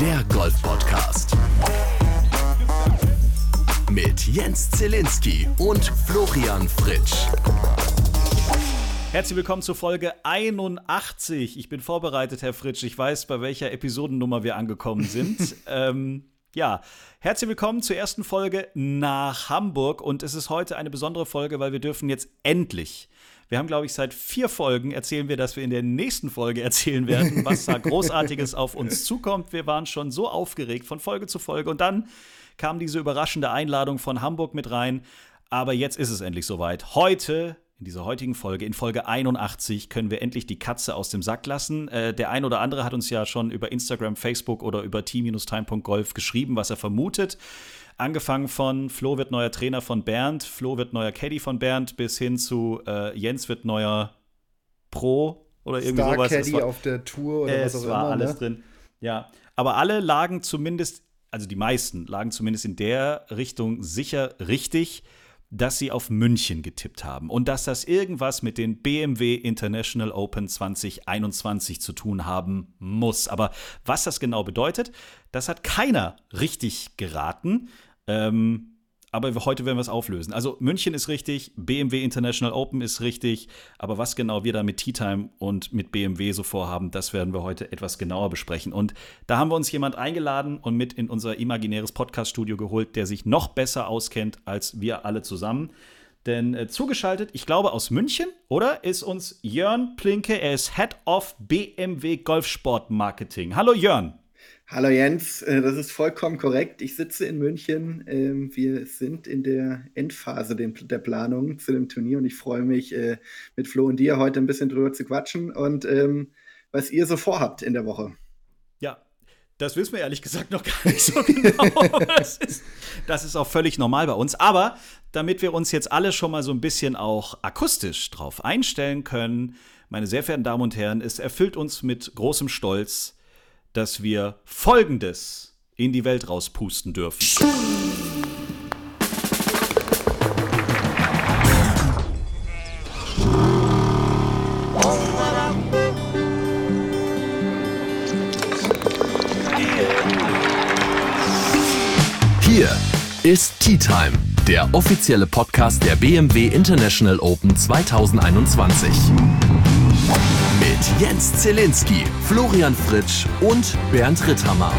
der Golf-Podcast. Mit Jens Zielinski und Florian Fritsch. Herzlich willkommen zur Folge 81. Ich bin vorbereitet, Herr Fritsch. Ich weiß, bei welcher Episodennummer wir angekommen sind. ähm, ja, herzlich willkommen zur ersten Folge nach Hamburg. Und es ist heute eine besondere Folge, weil wir dürfen jetzt endlich wir haben, glaube ich, seit vier Folgen erzählen wir, dass wir in der nächsten Folge erzählen werden, was da Großartiges auf uns zukommt. Wir waren schon so aufgeregt von Folge zu Folge und dann kam diese überraschende Einladung von Hamburg mit rein. Aber jetzt ist es endlich soweit. Heute in dieser heutigen Folge, in Folge 81, können wir endlich die Katze aus dem Sack lassen. Äh, der ein oder andere hat uns ja schon über Instagram, Facebook oder über t-time.golf geschrieben, was er vermutet. Angefangen von Flo wird neuer Trainer von Bernd, Flo wird neuer Caddy von Bernd, bis hin zu äh, Jens wird neuer Pro oder irgendwie Star sowas. Caddy war, auf der Tour oder was auch immer. Es war alles ne? drin. Ja, aber alle lagen zumindest, also die meisten lagen zumindest in der Richtung sicher richtig dass sie auf München getippt haben und dass das irgendwas mit den BMW International Open 2021 zu tun haben muss. Aber was das genau bedeutet, das hat keiner richtig geraten. Ähm, aber heute werden wir es auflösen. Also München ist richtig, BMW International Open ist richtig, aber was genau wir da mit Tea Time und mit BMW so vorhaben, das werden wir heute etwas genauer besprechen. Und da haben wir uns jemand eingeladen und mit in unser imaginäres Podcast-Studio geholt, der sich noch besser auskennt als wir alle zusammen. Denn äh, zugeschaltet, ich glaube aus München, oder? Ist uns Jörn Plinke. Er ist Head of BMW Golfsport Marketing. Hallo Jörn. Hallo Jens, äh, das ist vollkommen korrekt. Ich sitze in München. Ähm, wir sind in der Endphase der Planung zu dem Turnier und ich freue mich, äh, mit Flo und dir heute ein bisschen drüber zu quatschen und ähm, was ihr so vorhabt in der Woche. Ja, das wissen wir ehrlich gesagt noch gar nicht so genau. das, ist, das ist auch völlig normal bei uns. Aber damit wir uns jetzt alle schon mal so ein bisschen auch akustisch drauf einstellen können, meine sehr verehrten Damen und Herren, es erfüllt uns mit großem Stolz, dass wir Folgendes in die Welt rauspusten dürfen. Hier ist Tea Time, der offizielle Podcast der BMW International Open 2021 mit Jens Zielinski, Florian Fritsch und Bernd Ritthammer.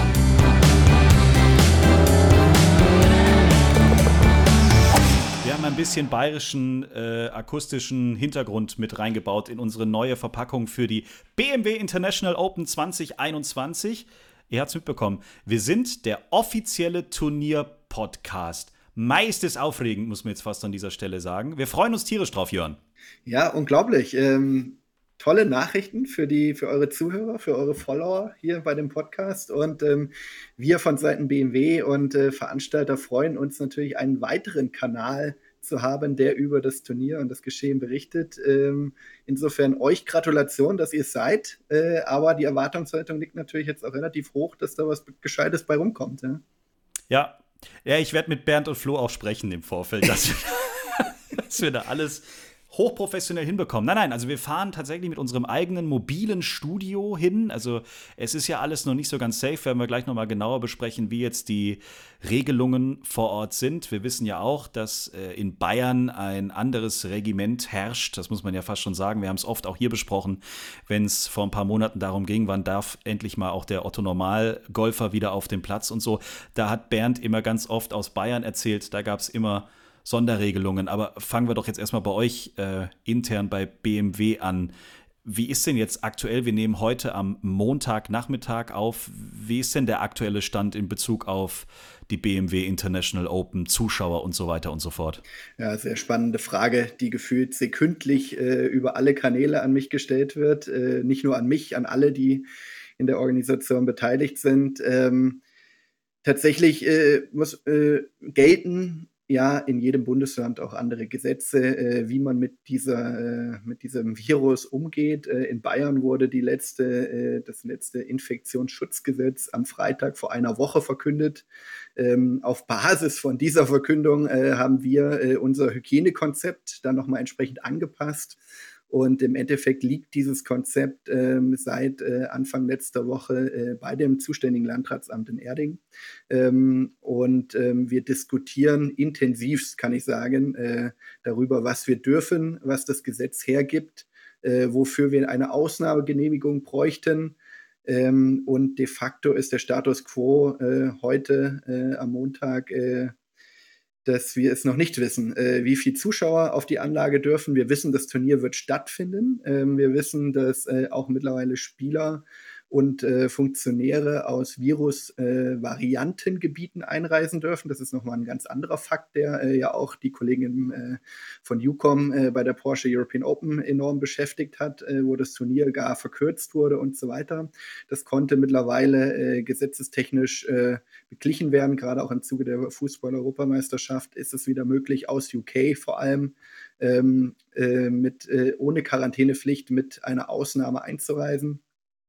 Wir haben ein bisschen bayerischen äh, akustischen Hintergrund mit reingebaut in unsere neue Verpackung für die BMW International Open 2021. Ihr habt es mitbekommen. Wir sind der offizielle Turnier-Podcast. Meist ist aufregend, muss man jetzt fast an dieser Stelle sagen. Wir freuen uns tierisch drauf, Jörn. Ja, unglaublich. Ähm, tolle Nachrichten für die, für eure Zuhörer, für eure Follower hier bei dem Podcast. Und ähm, wir von Seiten BMW und äh, Veranstalter freuen uns natürlich, einen weiteren Kanal zu haben, der über das Turnier und das Geschehen berichtet. Ähm, insofern euch Gratulation, dass ihr es seid. Äh, aber die Erwartungshaltung liegt natürlich jetzt auch relativ hoch, dass da was Gescheites bei rumkommt. Ja, ja. ja ich werde mit Bernd und Flo auch sprechen im Vorfeld, dass wir, dass wir da alles hochprofessionell hinbekommen. Nein, nein, also wir fahren tatsächlich mit unserem eigenen mobilen Studio hin. Also es ist ja alles noch nicht so ganz safe, werden wir gleich nochmal genauer besprechen, wie jetzt die Regelungen vor Ort sind. Wir wissen ja auch, dass äh, in Bayern ein anderes Regiment herrscht. Das muss man ja fast schon sagen. Wir haben es oft auch hier besprochen, wenn es vor ein paar Monaten darum ging, wann darf endlich mal auch der Otto Normal-Golfer wieder auf den Platz und so. Da hat Bernd immer ganz oft aus Bayern erzählt, da gab es immer Sonderregelungen. Aber fangen wir doch jetzt erstmal bei euch äh, intern bei BMW an. Wie ist denn jetzt aktuell, wir nehmen heute am Montagnachmittag auf, wie ist denn der aktuelle Stand in Bezug auf die BMW International Open, Zuschauer und so weiter und so fort? Ja, sehr spannende Frage, die gefühlt sekündlich äh, über alle Kanäle an mich gestellt wird. Äh, nicht nur an mich, an alle, die in der Organisation beteiligt sind. Ähm, tatsächlich äh, muss äh, gelten ja in jedem Bundesland auch andere Gesetze, äh, wie man mit, dieser, äh, mit diesem Virus umgeht. Äh, in Bayern wurde die letzte, äh, das letzte Infektionsschutzgesetz am Freitag vor einer Woche verkündet. Ähm, auf Basis von dieser Verkündung äh, haben wir äh, unser Hygienekonzept dann nochmal entsprechend angepasst Und im Endeffekt liegt dieses Konzept ähm, seit äh, Anfang letzter Woche äh, bei dem zuständigen Landratsamt in Erding. Ähm, und ähm, wir diskutieren intensiv, kann ich sagen, äh, darüber, was wir dürfen, was das Gesetz hergibt, äh, wofür wir eine Ausnahmegenehmigung bräuchten. Ähm, und de facto ist der Status quo äh, heute äh, am Montag dass wir es noch nicht wissen, äh, wie viele Zuschauer auf die Anlage dürfen. Wir wissen, das Turnier wird stattfinden. Ähm, wir wissen, dass äh, auch mittlerweile Spieler und äh, Funktionäre aus Virus-Variantengebieten äh, einreisen dürfen. Das ist nochmal ein ganz anderer Fakt, der äh, ja auch die Kollegin äh, von UCOM äh, bei der Porsche European Open enorm beschäftigt hat, äh, wo das Turnier gar verkürzt wurde und so weiter. Das konnte mittlerweile gesetzestechnisch beglichen werden. Gerade auch im Zuge der Fußball-Europameisterschaft ist es wieder möglich, aus UK vor allem ähm, mit, ohne Quarantänepflicht mit einer Ausnahme einzureisen.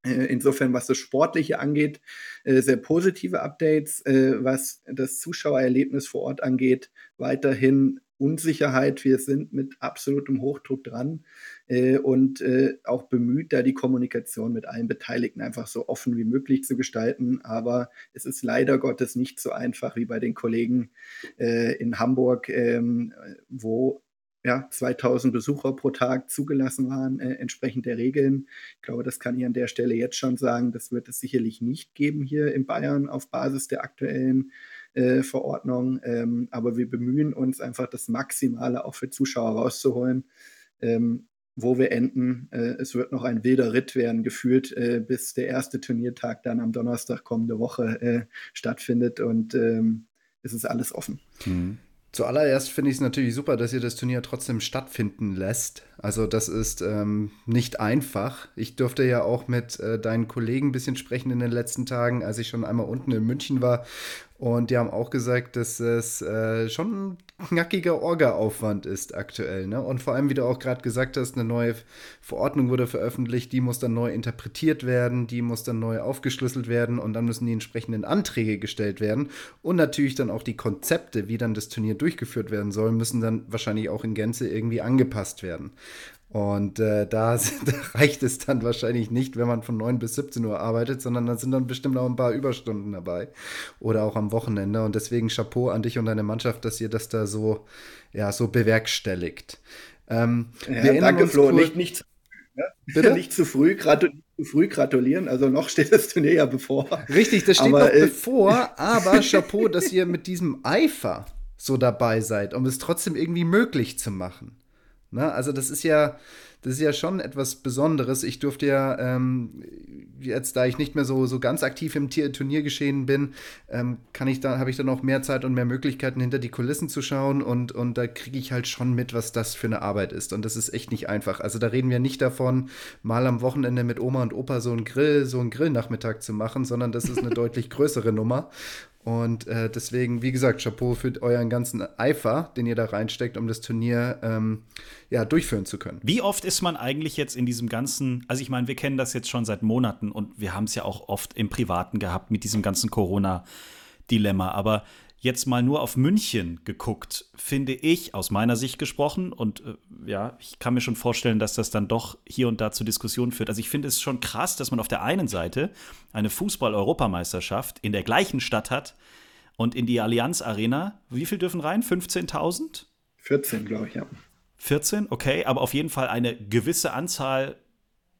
Äh, insofern, was das Sportliche angeht, äh, sehr positive Updates. Äh, was das Zuschauererlebnis vor Ort angeht, weiterhin Unsicherheit. Wir sind mit absolutem Hochdruck dran und auch bemüht, da die Kommunikation mit allen Beteiligten einfach so offen wie möglich zu gestalten. Aber es ist leider Gottes nicht so einfach wie bei den Kollegen in Hamburg, ähm, wo ja, 2000 Besucher pro Tag zugelassen waren, äh, entsprechend der Regeln. Ich glaube, das kann ich an der Stelle jetzt schon sagen. Das wird es sicherlich nicht geben hier in Bayern auf Basis der aktuellen äh, Verordnung. Ähm, aber wir bemühen uns einfach, das Maximale auch für Zuschauer rauszuholen. Ähm, wo wir enden. Äh, es wird noch ein wilder Ritt werden, gefühlt, äh, bis der erste Turniertag dann am Donnerstag kommende Woche äh, stattfindet und ähm, es ist alles offen. Mhm. Zuallererst finde ich es natürlich super, dass ihr das Turnier trotzdem stattfinden lässt. Also das ist ähm, nicht einfach. Ich durfte ja auch mit äh, deinen Kollegen ein bisschen sprechen in den letzten Tagen, als ich schon einmal unten in München war und die haben auch gesagt, dass es äh, schon knackiger Orga-Aufwand ist aktuell. Ne? Und vor allem, wie du auch gerade gesagt hast, eine neue Verordnung wurde veröffentlicht, die muss dann neu interpretiert werden, die muss dann neu aufgeschlüsselt werden und dann müssen die entsprechenden Anträge gestellt werden. Und natürlich dann auch die Konzepte, wie dann das Turnier durchgeführt werden soll, müssen dann wahrscheinlich auch in Gänze irgendwie angepasst werden. Und äh, da, da, reicht es dann wahrscheinlich nicht, wenn man von 9 bis 17 Uhr arbeitet, sondern da sind dann bestimmt auch ein paar Überstunden dabei. Oder auch am Wochenende. Und deswegen Chapeau an dich und deine Mannschaft, dass ihr das da so, ja, so bewerkstelligt. Ähm, ja, danke, Flo. Nicht, nicht, zu früh, ne? nicht zu früh, gratulieren zu früh gratulieren. Also noch steht das Turnier ja bevor. Richtig, das steht aber, noch bevor, aber Chapeau, dass ihr mit diesem Eifer so dabei seid, um es trotzdem irgendwie möglich zu machen. Ne? Also das ist ja, das ist ja schon etwas Besonderes. Ich durfte ja, ähm, jetzt da ich nicht mehr so, so ganz aktiv im Turniergeschehen bin, ähm, kann ich da, habe ich dann auch mehr Zeit und mehr Möglichkeiten, hinter die Kulissen zu schauen und, und da kriege ich halt schon mit, was das für eine Arbeit ist. Und das ist echt nicht einfach. Also da reden wir nicht davon, mal am Wochenende mit Oma und Opa so einen Grill, so einen Grillnachmittag zu machen, sondern das ist eine deutlich größere Nummer. Und äh, deswegen, wie gesagt, Chapeau für euren ganzen Eifer, den ihr da reinsteckt, um das Turnier ähm, ja, durchführen zu können. Wie oft ist man eigentlich jetzt in diesem ganzen, also ich meine, wir kennen das jetzt schon seit Monaten und wir haben es ja auch oft im Privaten gehabt mit diesem ganzen Corona-Dilemma, aber jetzt mal nur auf München geguckt, finde ich, aus meiner Sicht gesprochen, und äh, ja, ich kann mir schon vorstellen, dass das dann doch hier und da zu Diskussionen führt. Also ich finde es schon krass, dass man auf der einen Seite eine Fußball-Europameisterschaft in der gleichen Stadt hat und in die Allianz Arena, wie viel dürfen rein? 15.000? 14, glaube ich, ja. 14, okay, aber auf jeden Fall eine gewisse Anzahl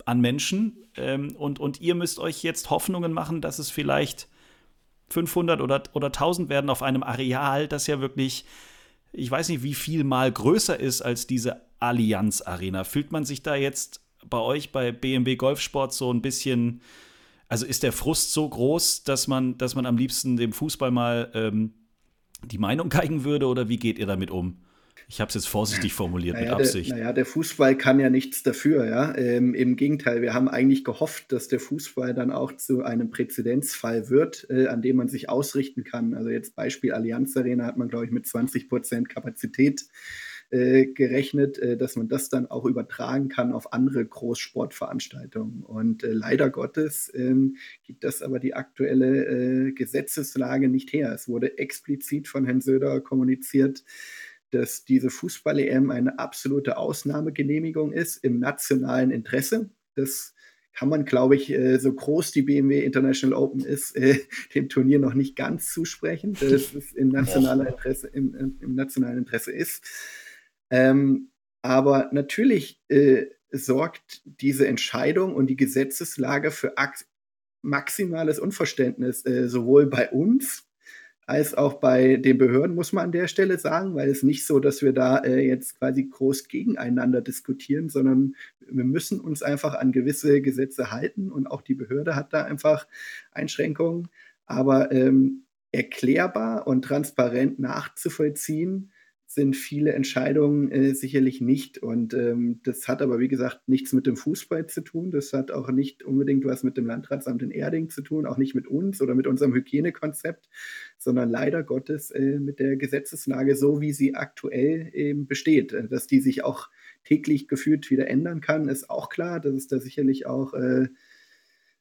an Menschen. Ähm, und, und ihr müsst euch jetzt Hoffnungen machen, dass es vielleicht 500 oder, oder 1000 werden auf einem Areal, das ja wirklich, ich weiß nicht, wie viel mal größer ist als diese Allianz Arena. Fühlt man sich da jetzt bei euch bei BMW Golfsport so ein bisschen, also ist der Frust so groß, dass man, dass man am liebsten dem Fußball mal ähm, die Meinung geigen würde oder wie geht ihr damit um? Ich habe es jetzt vorsichtig formuliert naja, mit Absicht. Der, naja, der Fußball kann ja nichts dafür. Ja? Ähm, Im Gegenteil, wir haben eigentlich gehofft, dass der Fußball dann auch zu einem Präzedenzfall wird, äh, an dem man sich ausrichten kann. Also jetzt Beispiel Allianz Arena hat man, glaube ich, mit 20 Prozent Kapazität äh, gerechnet, äh, dass man das dann auch übertragen kann auf andere Großsportveranstaltungen. Und äh, leider Gottes ähm, gibt das aber die aktuelle äh, Gesetzeslage nicht her. Es wurde explizit von Herrn Söder kommuniziert, dass diese Fußball-EM eine absolute Ausnahmegenehmigung ist im nationalen Interesse. Das kann man, glaube ich, äh, so groß die BMW International Open ist, äh, dem Turnier noch nicht ganz zusprechen, dass es im nationalen Interesse, im, im nationalen Interesse ist. Ähm, aber natürlich äh, sorgt diese Entscheidung und die Gesetzeslage für maximales Unverständnis, äh, sowohl bei uns als auch bei den Behörden, muss man an der Stelle sagen, weil es nicht so, dass wir da äh, jetzt quasi groß gegeneinander diskutieren, sondern wir müssen uns einfach an gewisse Gesetze halten und auch die Behörde hat da einfach Einschränkungen. Aber ähm, erklärbar und transparent nachzuvollziehen sind viele Entscheidungen äh, sicherlich nicht. Und ähm, das hat aber, wie gesagt, nichts mit dem Fußball zu tun. Das hat auch nicht unbedingt was mit dem Landratsamt in Erding zu tun, auch nicht mit uns oder mit unserem Hygienekonzept, sondern leider Gottes äh, mit der Gesetzeslage, so wie sie aktuell eben besteht. Äh, dass die sich auch täglich gefühlt wieder ändern kann, ist auch klar. Dass es da sicherlich auch äh,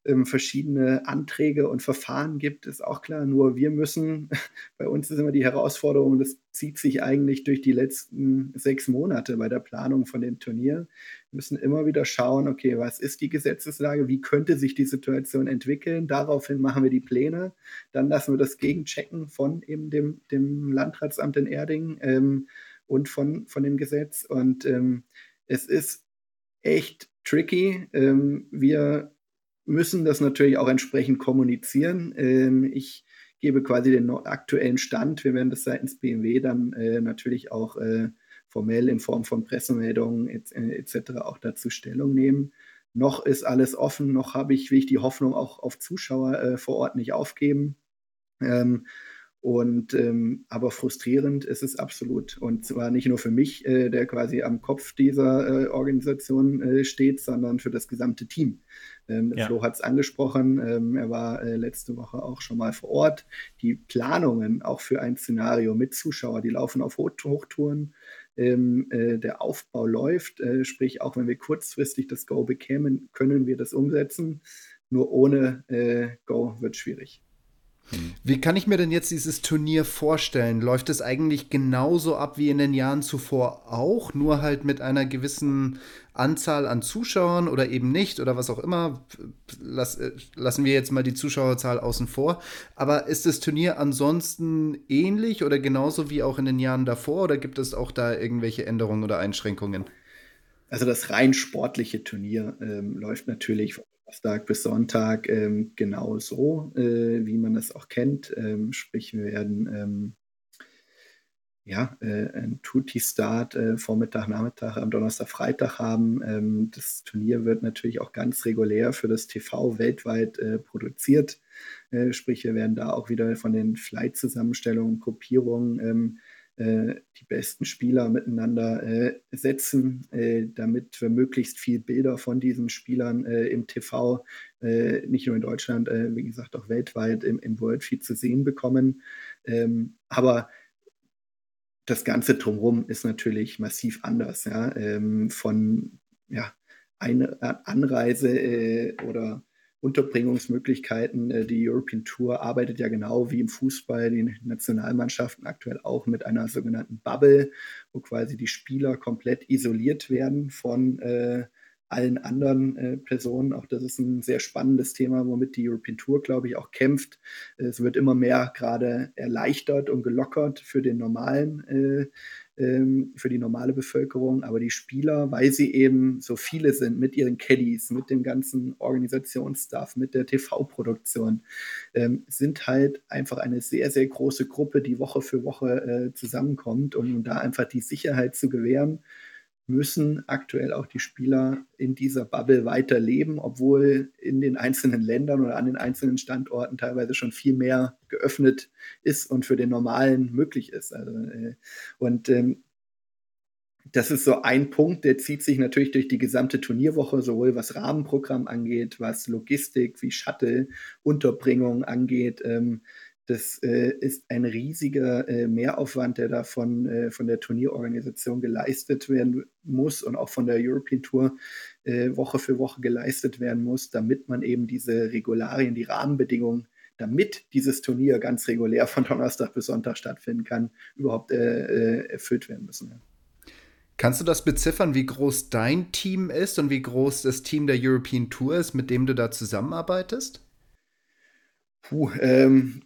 ähm, verschiedene Anträge und Verfahren gibt, ist auch klar. Nur wir müssen, bei uns ist immer die Herausforderung, das zieht sich eigentlich durch die letzten sechs Monate bei der Planung von dem Turnier. Wir müssen immer wieder schauen, okay, was ist die Gesetzeslage, wie könnte sich die Situation entwickeln. Daraufhin machen wir die Pläne. Dann lassen wir das gegenchecken von eben dem, dem Landratsamt in Erding ähm, und von, von dem Gesetz. Und ähm, es ist echt tricky. Ähm, wir müssen das natürlich auch entsprechend kommunizieren. Ähm, ich gebe quasi den aktuellen Stand. Wir werden das seitens BMW dann äh, natürlich auch äh, formell in Form von Pressemeldungen etc. Et auch dazu Stellung nehmen. Noch ist alles offen, noch habe ich, will ich die Hoffnung auch auf Zuschauer äh, vor Ort nicht aufgeben. Ähm, und ähm, aber frustrierend ist es absolut. Und zwar nicht nur für mich, äh, der quasi am Kopf dieser äh, Organisation äh, steht, sondern für das gesamte Team. Ähm, ja. Flo hat es angesprochen, ähm, er war äh, letzte Woche auch schon mal vor Ort. Die Planungen auch für ein Szenario mit Zuschauer, die laufen auf Hoch Hochtouren. Ähm, äh, der Aufbau läuft, äh, sprich auch wenn wir kurzfristig das Go bekämen, können wir das umsetzen. Nur ohne Go wird es schwierig. Wie kann ich mir denn jetzt dieses Turnier vorstellen? Läuft es eigentlich genauso ab wie in den Jahren zuvor auch, nur halt mit einer gewissen Anzahl an Zuschauern oder eben nicht oder was auch immer? Lass, äh, lassen wir jetzt mal die Zuschauerzahl außen vor. Aber ist das Turnier ansonsten ähnlich oder genauso wie auch in den Jahren davor oder gibt es auch da irgendwelche Änderungen oder Einschränkungen? Also das rein sportliche Turnier ähm, läuft natürlich Donnerstag bis Sonntag ähm, genau so, äh, wie man es auch kennt. Ähm, sprich, wir werden ähm, ja, äh, ein Tutti-Start äh, Vormittag, Nachmittag, am Donnerstag, Freitag haben. Ähm, das Turnier wird natürlich auch ganz regulär für das TV weltweit äh, produziert. Äh, sprich, wir werden da auch wieder von den Flight-Zusammenstellungen, Gruppierungen ähm, äh, die besten Spieler miteinander äh, setzen, äh, damit wir möglichst viel Bilder von diesen Spielern äh, im TV, äh, nicht nur in Deutschland, wie gesagt auch weltweit im, im Worldfeed zu sehen bekommen. Ähm, aber das Ganze drumherum ist natürlich massiv anders. Ja? Ähm, von ja, eine Anreise oder Unterbringungsmöglichkeiten. Äh, die European Tour arbeitet ja genau wie im Fußball, die Nationalmannschaften aktuell auch mit einer sogenannten Bubble, wo quasi die Spieler komplett isoliert werden von äh, allen anderen äh, Personen. Auch das ist ein sehr spannendes Thema, womit die European Tour, glaube ich, auch kämpft. Es wird immer mehr gerade erleichtert und gelockert für den normalen äh, ähm, für die normale Bevölkerung, aber die Spieler, weil sie eben so viele sind mit ihren Caddies, mit dem ganzen Organisationsstaff, mit der TV-Produktion, ähm, sind halt einfach eine sehr, sehr große Gruppe, die Woche für Woche äh, zusammenkommt, um, um da einfach die Sicherheit zu gewähren müssen aktuell auch die Spieler in dieser Bubble weiterleben, obwohl in den einzelnen Ländern oder an den einzelnen Standorten teilweise schon viel mehr geöffnet ist und für den Normalen möglich ist. Also, äh, und ähm, das ist so ein Punkt, der zieht sich natürlich durch die gesamte Turnierwoche, sowohl was Rahmenprogramm angeht, was Logistik wie Shuttle, Unterbringung angeht. Ähm, das äh, ist ein riesiger äh, Mehraufwand, der da von, äh, von der Turnierorganisation geleistet werden muss und auch von der European Tour äh, Woche für Woche geleistet werden muss, damit man eben diese Regularien, die Rahmenbedingungen damit dieses Turnier ganz regulär von Donnerstag bis Sonntag stattfinden kann, überhaupt äh, äh erfüllt werden müssen. Ja. Kannst du das beziffern, wie groß dein Team ist und wie groß das Team der European Tour ist, mit dem du da zusammenarbeitest? Puh, ähm,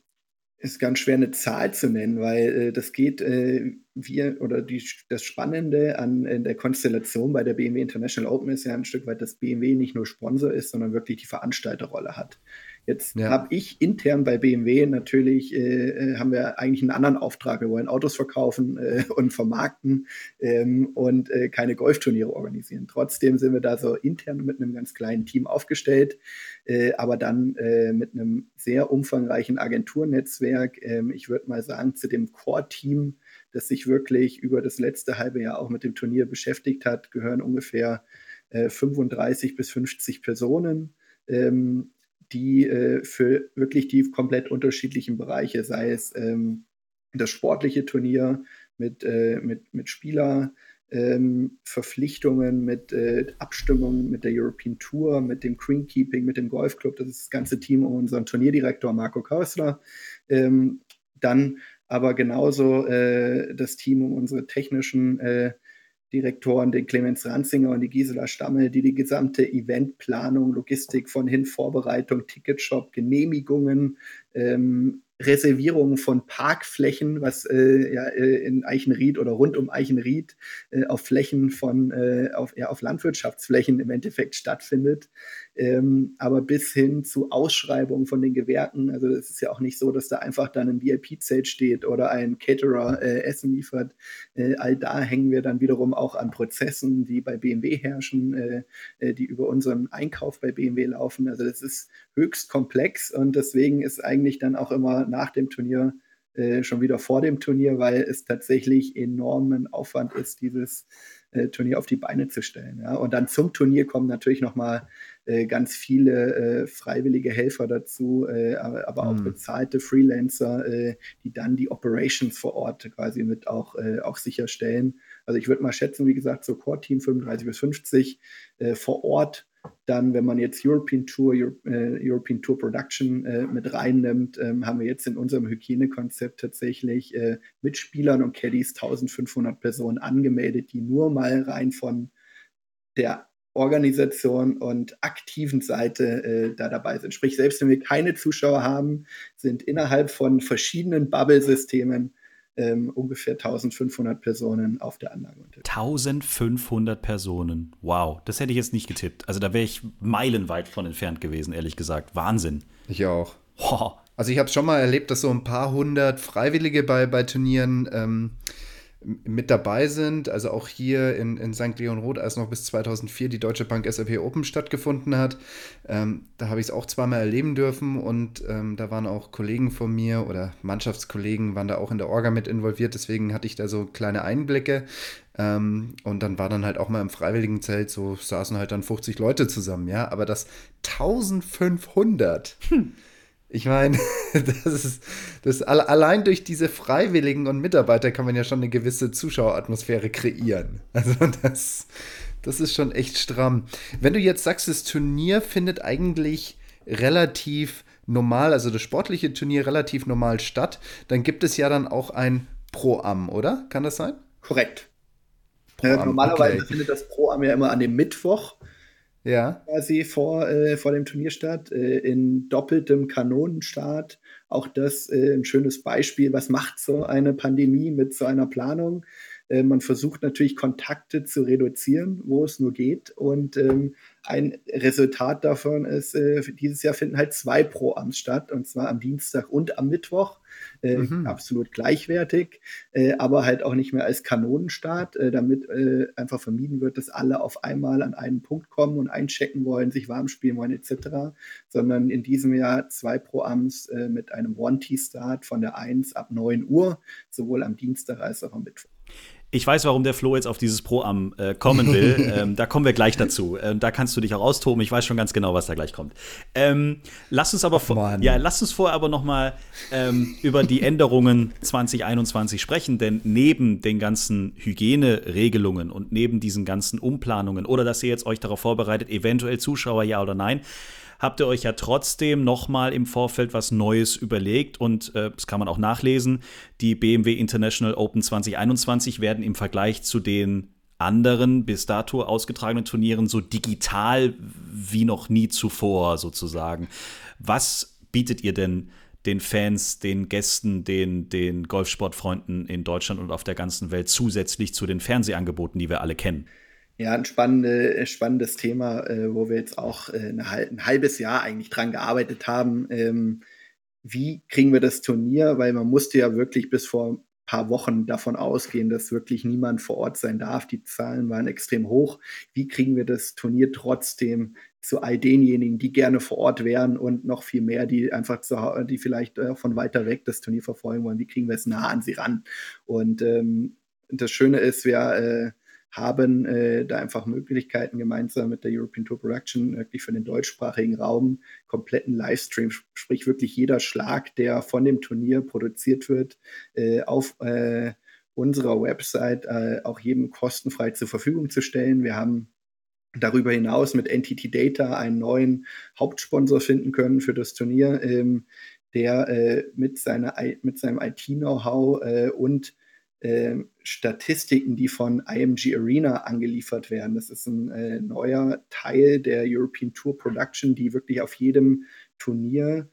ist ganz schwer eine Zahl zu nennen, weil äh, das geht, äh, wir oder die, das Spannende an der Konstellation bei der BMW International Open ist ja ein Stück weit, dass BMW nicht nur Sponsor ist, sondern wirklich die Veranstalterrolle hat. Jetzt ja. habe ich intern bei BMW natürlich, äh, äh, haben wir eigentlich einen anderen Auftrag. Wir wollen Autos verkaufen äh, und vermarkten ähm, und äh, keine Golfturniere organisieren. Trotzdem sind wir da so intern mit einem ganz kleinen Team aufgestellt, äh, aber dann äh, mit einem sehr umfangreichen Agenturnetzwerk. Ähm, ich würde mal sagen, zu dem Core-Team, das sich wirklich über das letzte halbe Jahr auch mit dem Turnier beschäftigt hat, gehören ungefähr 35 bis 50 Personen. Ähm, die äh, für wirklich die komplett unterschiedlichen Bereiche, sei es ähm, das sportliche Turnier mit, äh, mit, mit Spieler, ähm, Verpflichtungen, mit äh, Abstimmungen mit der European Tour, mit dem Greenkeeping, mit dem Golfclub, das ist das ganze Team um unseren Turnierdirektor Marco Kausler. Ähm, dann aber genauso äh, das Team um unsere technischen äh, Direktoren, den Clemens Ranzinger und die Gisela Stammel, die die gesamte Eventplanung, Logistik von hin, Vorbereitung, Ticketshop, Genehmigungen, ähm, Reservierungen von Parkflächen, was äh, ja, äh, in Eichenried oder rund um Eichenried äh, auf Flächen von, äh, auf, ja, auf Landwirtschaftsflächen im Endeffekt stattfindet. Ähm, aber bis hin zu Ausschreibungen von den Gewerken. Also es ist ja auch nicht so, dass da einfach dann ein VIP-Zelt steht oder ein Caterer äh, Essen liefert. Äh, all da hängen wir dann wiederum auch an Prozessen, die bei BMW herrschen, die über unseren Einkauf bei BMW laufen. Also das ist höchst komplex und deswegen ist eigentlich dann auch immer nach dem Turnier äh, schon wieder vor dem Turnier, weil es tatsächlich enormen Aufwand ist, dieses äh, Turnier auf die Beine zu stellen. Ja? Und dann zum Turnier kommen natürlich nochmal äh, ganz viele äh, freiwillige Helfer dazu, äh, aber, aber, auch mhm. bezahlte Freelancer, äh, die dann die Operations vor Ort quasi mit auch, auch sicherstellen. Also ich würde mal schätzen, wie gesagt, so Core-Team 35 bis 50 vor Ort dann, wenn man jetzt European Tour, Euro, äh, European Tour Production äh, mit reinnimmt, ähm, haben wir jetzt in unserem Hygienekonzept tatsächlich äh, mit Spielern und Caddies 1500 Personen angemeldet, die nur mal rein von der Organisation und aktiven Seite äh, da dabei sind. Sprich, selbst wenn wir keine Zuschauer haben, sind innerhalb von verschiedenen Bubble-Systemen ähm, ungefähr 1500 Personen auf der Anlage unterwegs. 1500 Personen. Wow, das hätte ich jetzt nicht getippt. Also da wäre ich meilenweit von entfernt gewesen, ehrlich gesagt. Wahnsinn. Ich auch. Oh. Also ich habe schon mal erlebt, dass so ein paar hundert Freiwillige bei, bei Turnieren ähm, mit dabei sind. Also auch hier in, in St. Leon Roth, als noch bis 2004 die Deutsche Bank SAP Open stattgefunden hat. Ähm, da habe ich es auch zweimal erleben dürfen und ähm, da waren auch Kollegen von mir oder Mannschaftskollegen waren da auch in der Orga mit involviert. Deswegen hatte ich da so kleine Einblicke. Ähm, und dann war dann halt auch mal im Freiwilligenzelt, so saßen halt dann 50 Leute zusammen, ja. Aber das 1500. Hm ich meine, das ist, das allein durch diese Freiwilligen und Mitarbeiter kann man ja schon eine gewisse Zuschaueratmosphäre kreieren. Also das, das ist schon echt stramm. Wenn du jetzt sagst, das Turnier findet eigentlich relativ normal, also das sportliche Turnier relativ normal statt, dann gibt es ja dann auch ein Pro-Am, oder? Kann das sein? Korrekt. Äh, normalerweise okay. findet das Pro-Am ja immer an dem Mittwoch ja. quasi vor, äh, vor dem Turnierstart, äh, in doppeltem Kanonenstart. Auch das äh, ein schönes Beispiel, was macht so eine Pandemie mit so einer Planung. Äh, man versucht natürlich Kontakte zu reduzieren, wo es nur geht. Und ähm, ein Resultat davon ist, äh, dieses Jahr finden halt zwei Pro-Ams statt, und zwar am Dienstag und am Mittwoch. Äh, mhm. Absolut gleichwertig, äh, aber halt auch nicht mehr als Kanonenstart, äh, damit äh, einfach vermieden wird, dass alle auf einmal an einen Punkt kommen und einchecken wollen, sich warm spielen wollen, etc., sondern in diesem Jahr zwei Pro-Ams äh, mit einem One-T-Start von der 1 ab 9 Uhr, sowohl am Dienstag als auch am Mittwoch. Ich weiß, warum der Flo jetzt auf dieses Pro-Am äh, kommen will. ähm, da kommen wir gleich dazu. Ähm, da kannst du dich auch austoben. Ich weiß schon ganz genau, was da gleich kommt. Ähm, lass uns aber vor, ja, lass uns vorher aber noch mal ähm, über die Änderungen 2021 sprechen, denn neben den ganzen Hygieneregelungen und neben diesen ganzen Umplanungen oder dass ihr jetzt euch darauf vorbereitet, eventuell Zuschauer ja oder nein, habt ihr euch ja trotzdem noch mal im Vorfeld was Neues überlegt und äh, das kann man auch nachlesen. Die BMW International Open 2021 werden im Vergleich zu den anderen bis dato ausgetragenen Turnieren so digital wie noch nie zuvor sozusagen. Was bietet ihr denn den Fans, den Gästen, den, den Golfsportfreunden in Deutschland und auf der ganzen Welt zusätzlich zu den Fernsehangeboten, die wir alle kennen? Ja, ein spannende, spannendes Thema, äh, wo wir jetzt auch äh, ein halbes Jahr eigentlich dran gearbeitet haben. Ähm, wie kriegen wir das Turnier? Weil man musste ja wirklich bis vor ein paar Wochen davon ausgehen, dass wirklich niemand vor Ort sein darf. Die Zahlen waren extrem hoch. Wie kriegen wir das Turnier trotzdem zu all denjenigen, die gerne vor Ort wären und noch viel mehr, die einfach zu, die vielleicht äh, von weiter weg das Turnier verfolgen wollen. Wie kriegen wir es nah an sie ran? Und ähm, das Schöne ist, wir äh, haben äh, da einfach Möglichkeiten, gemeinsam mit der European Tour Production wirklich für den deutschsprachigen Raum kompletten Livestream, sprich wirklich jeder Schlag, der von dem Turnier produziert wird, äh, auf äh, unserer Website äh, auch jedem kostenfrei zur Verfügung zu stellen. Wir haben darüber hinaus mit Entity Data einen neuen Hauptsponsor finden können für das Turnier, ähm, der äh, mit, seiner, mit seinem IT-Know-how äh, und äh, Statistiken, die von IMG Arena angeliefert werden. Das ist ein äh, neuer Teil der European Tour Production, die wirklich auf jedem Turnier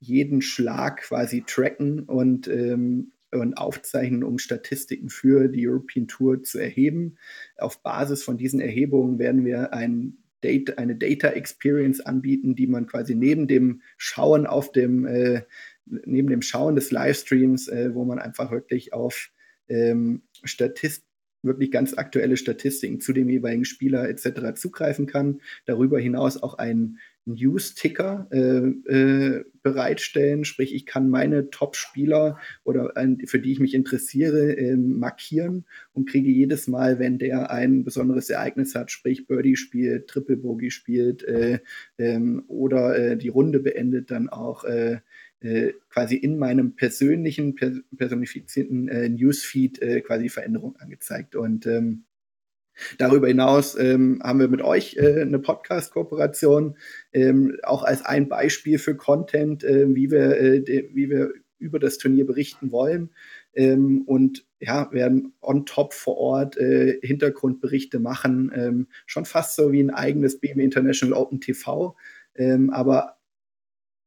jeden Schlag quasi tracken und ähm, und aufzeichnen, um Statistiken für die European Tour zu erheben. Auf Basis von diesen Erhebungen werden wir ein Data, eine Data Experience anbieten, die man quasi neben dem Schauen auf dem, äh, neben dem Schauen des Livestreams, äh, wo man einfach wirklich auf ähm, Statist wirklich ganz aktuelle Statistiken zu dem jeweiligen Spieler etc. zugreifen kann. Darüber hinaus auch einen News-Ticker äh, äh, bereitstellen. Sprich, ich kann meine Top-Spieler oder ein, für die ich mich interessiere, äh, markieren und kriege jedes Mal, wenn der ein besonderes Ereignis hat, sprich Birdie spielt, Triple Bogey spielt äh, ähm, oder äh, die Runde beendet, dann auch äh, quasi in meinem persönlichen, personifizierten Newsfeed quasi Veränderungen angezeigt. Und ähm, Darüber hinaus ähm, haben wir mit euch äh, eine Podcast-Kooperation, ähm, auch als ein Beispiel für Content, äh, wie, wir, äh, wie wir über das Turnier berichten wollen. Ähm, und ja, werden on top vor Ort äh, Hintergrundberichte machen, ähm, schon fast so wie ein eigenes BMW International Open TV. Ähm, aber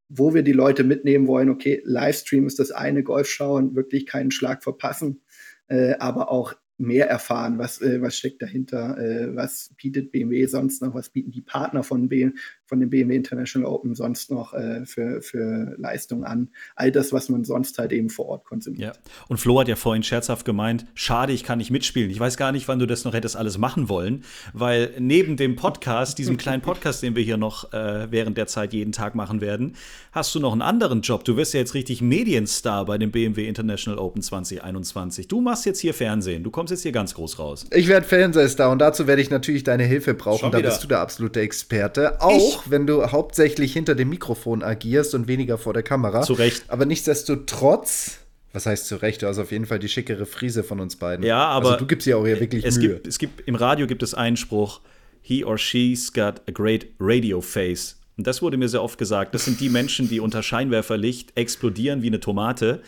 wo wir die Leute mitnehmen wollen, okay, Livestream ist das eine, Golf schauen, wirklich keinen Schlag verpassen, äh, aber auch mehr erfahren, was, äh, was steckt dahinter, äh, was bietet BMW sonst noch, was bieten die Partner von, B, von dem BMW International Open sonst noch äh, für, für Leistungen an. All das, was man sonst halt eben vor Ort konsumiert. Ja. Und Flo hat ja vorhin scherzhaft gemeint, schade, ich kann nicht mitspielen. Ich weiß gar nicht, wann du das noch hättest alles machen wollen, weil neben dem Podcast, diesem kleinen Podcast, den wir hier noch äh, während der Zeit jeden Tag machen werden, hast du noch einen anderen Job. Du wirst ja jetzt richtig Medienstar bei dem BMW International Open 2021. Du machst jetzt hier Fernsehen. Du kommst kommst jetzt hier ganz groß raus. Ich werde Fernsehstar und dazu werde ich natürlich deine Hilfe brauchen. Da bist du der absolute Experte. Auch ich? wenn du hauptsächlich hinter dem Mikrofon agierst und weniger vor der Kamera. Zu Recht. Aber nichtsdestotrotz. Was heißt zu Recht? Du hast auf jeden Fall die schickere Frise von uns beiden. Ja, aber. Also du gibst ja auch hier wirklich es Mühe. Gibt, es gibt, Im Radio gibt es einen Spruch: He or she's got a great radio face. Und das wurde mir sehr oft gesagt. Das sind die Menschen, die unter Scheinwerferlicht explodieren wie eine Tomate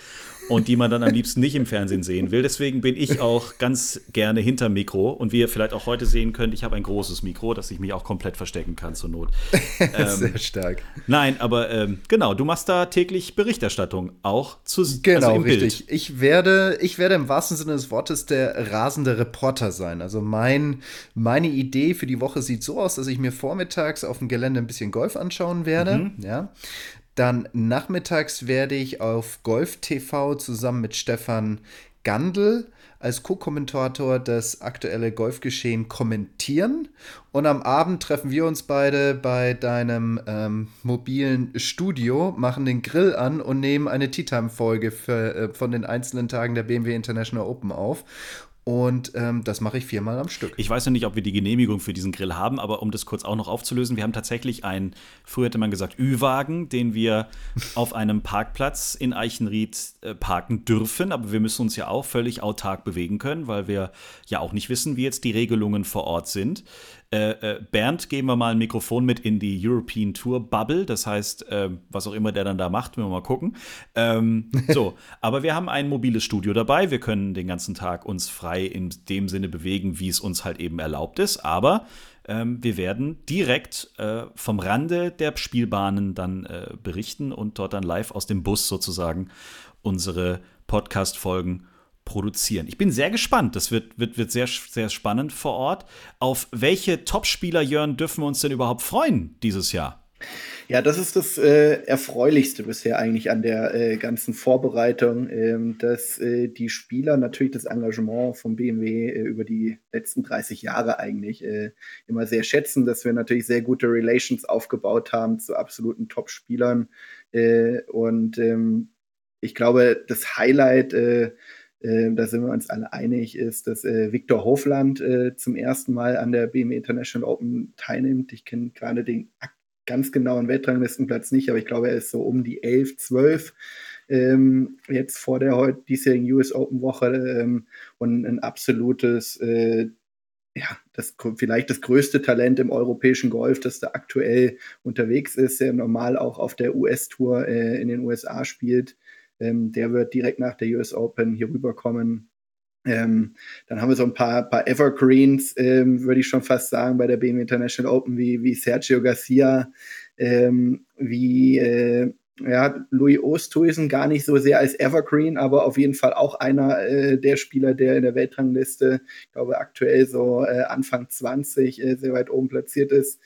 und die man dann am liebsten nicht im Fernsehen sehen will. Deswegen bin ich auch ganz gerne hinterm Mikro und wie ihr vielleicht auch heute sehen könnt, ich habe ein großes Mikro, dass ich mich auch komplett verstecken kann zur Not. Ähm, Sehr stark. Nein, aber ähm, genau, du machst da täglich Berichterstattung auch zu also Genau, also richtig. Bild. Ich werde, ich werde im wahrsten Sinne des Wortes der rasende Reporter sein. Also mein, meine Idee für die Woche sieht so aus, dass ich mir vormittags auf dem Gelände ein bisschen Golf anschauen werde. Mhm. Ja. Dann nachmittags werde ich auf Golf TV zusammen mit Stefan Gandl als Co-Kommentator das aktuelle Golfgeschehen kommentieren. Und am Abend treffen wir uns beide bei deinem ähm, mobilen Studio, machen den Grill an und nehmen eine Tea Time-Folge äh, von den einzelnen Tagen der BMW International Open auf. Und ähm, das mache ich viermal am Stück. Ich weiß noch nicht, ob wir die Genehmigung für diesen Grill haben, aber um das kurz auch noch aufzulösen, wir haben tatsächlich einen, früher hätte man gesagt, Ü-Wagen, den wir auf einem Parkplatz in Eichenried äh, parken dürfen. Aber wir müssen uns ja auch völlig autark bewegen können, weil wir ja auch nicht wissen, wie jetzt die Regelungen vor Ort sind. Äh, äh, Bernd geben wir mal ein Mikrofon mit in die European Tour Bubble. Das heißt, äh, was auch immer der dann da macht, werden wir mal gucken. Ähm, so, aber wir haben ein mobiles Studio dabei. Wir können den ganzen Tag uns frei in dem Sinne bewegen, wie es uns halt eben erlaubt ist. Aber ähm, wir werden direkt äh, vom Rande der Spielbahnen dann äh, berichten und dort dann live aus dem Bus sozusagen unsere Podcast-Folgen produzieren. Ich bin sehr gespannt. Das wird, wird, wird sehr, sehr spannend vor Ort. Auf welche Topspieler, Jörn, dürfen wir uns denn überhaupt freuen dieses Jahr? Ja, das ist das äh, Erfreulichste bisher eigentlich an der äh, ganzen Vorbereitung, ähm, dass äh, die Spieler natürlich das Engagement vom BMW äh, über die letzten 30 Jahre eigentlich äh, immer sehr schätzen, dass wir natürlich sehr gute Relations aufgebaut haben zu absoluten Top-Spielern. Äh, und ähm, ich glaube, das Highlight äh, da sind wir uns alle einig, ist, dass äh, Viktor Hofland äh, zum ersten Mal an der BMW International Open teilnimmt. Ich kenne gerade den ganz genauen Weltranglistenplatz nicht, aber ich glaube, er ist so um die 11, 12 ähm, jetzt vor der heute diesjährigen US Open Woche ähm, und ein absolutes äh, ja, das vielleicht das größte Talent im europäischen Golf, das da aktuell unterwegs ist, der normal auch auf der US-Tour äh, in den USA spielt. Ähm, der wird direkt nach der US Open hier rüberkommen. Ähm, dann haben wir so ein paar, paar Evergreens, ähm, würde ich schon fast sagen, bei der BMW International Open, wie, wie Sergio Garcia, ähm, wie äh, ja, Louis Oosthuizen, gar nicht so sehr als Evergreen, aber auf jeden Fall auch einer äh, der Spieler, der in der Weltrangliste, ich glaube, aktuell so äh, Anfang 20 äh, sehr weit oben platziert ist.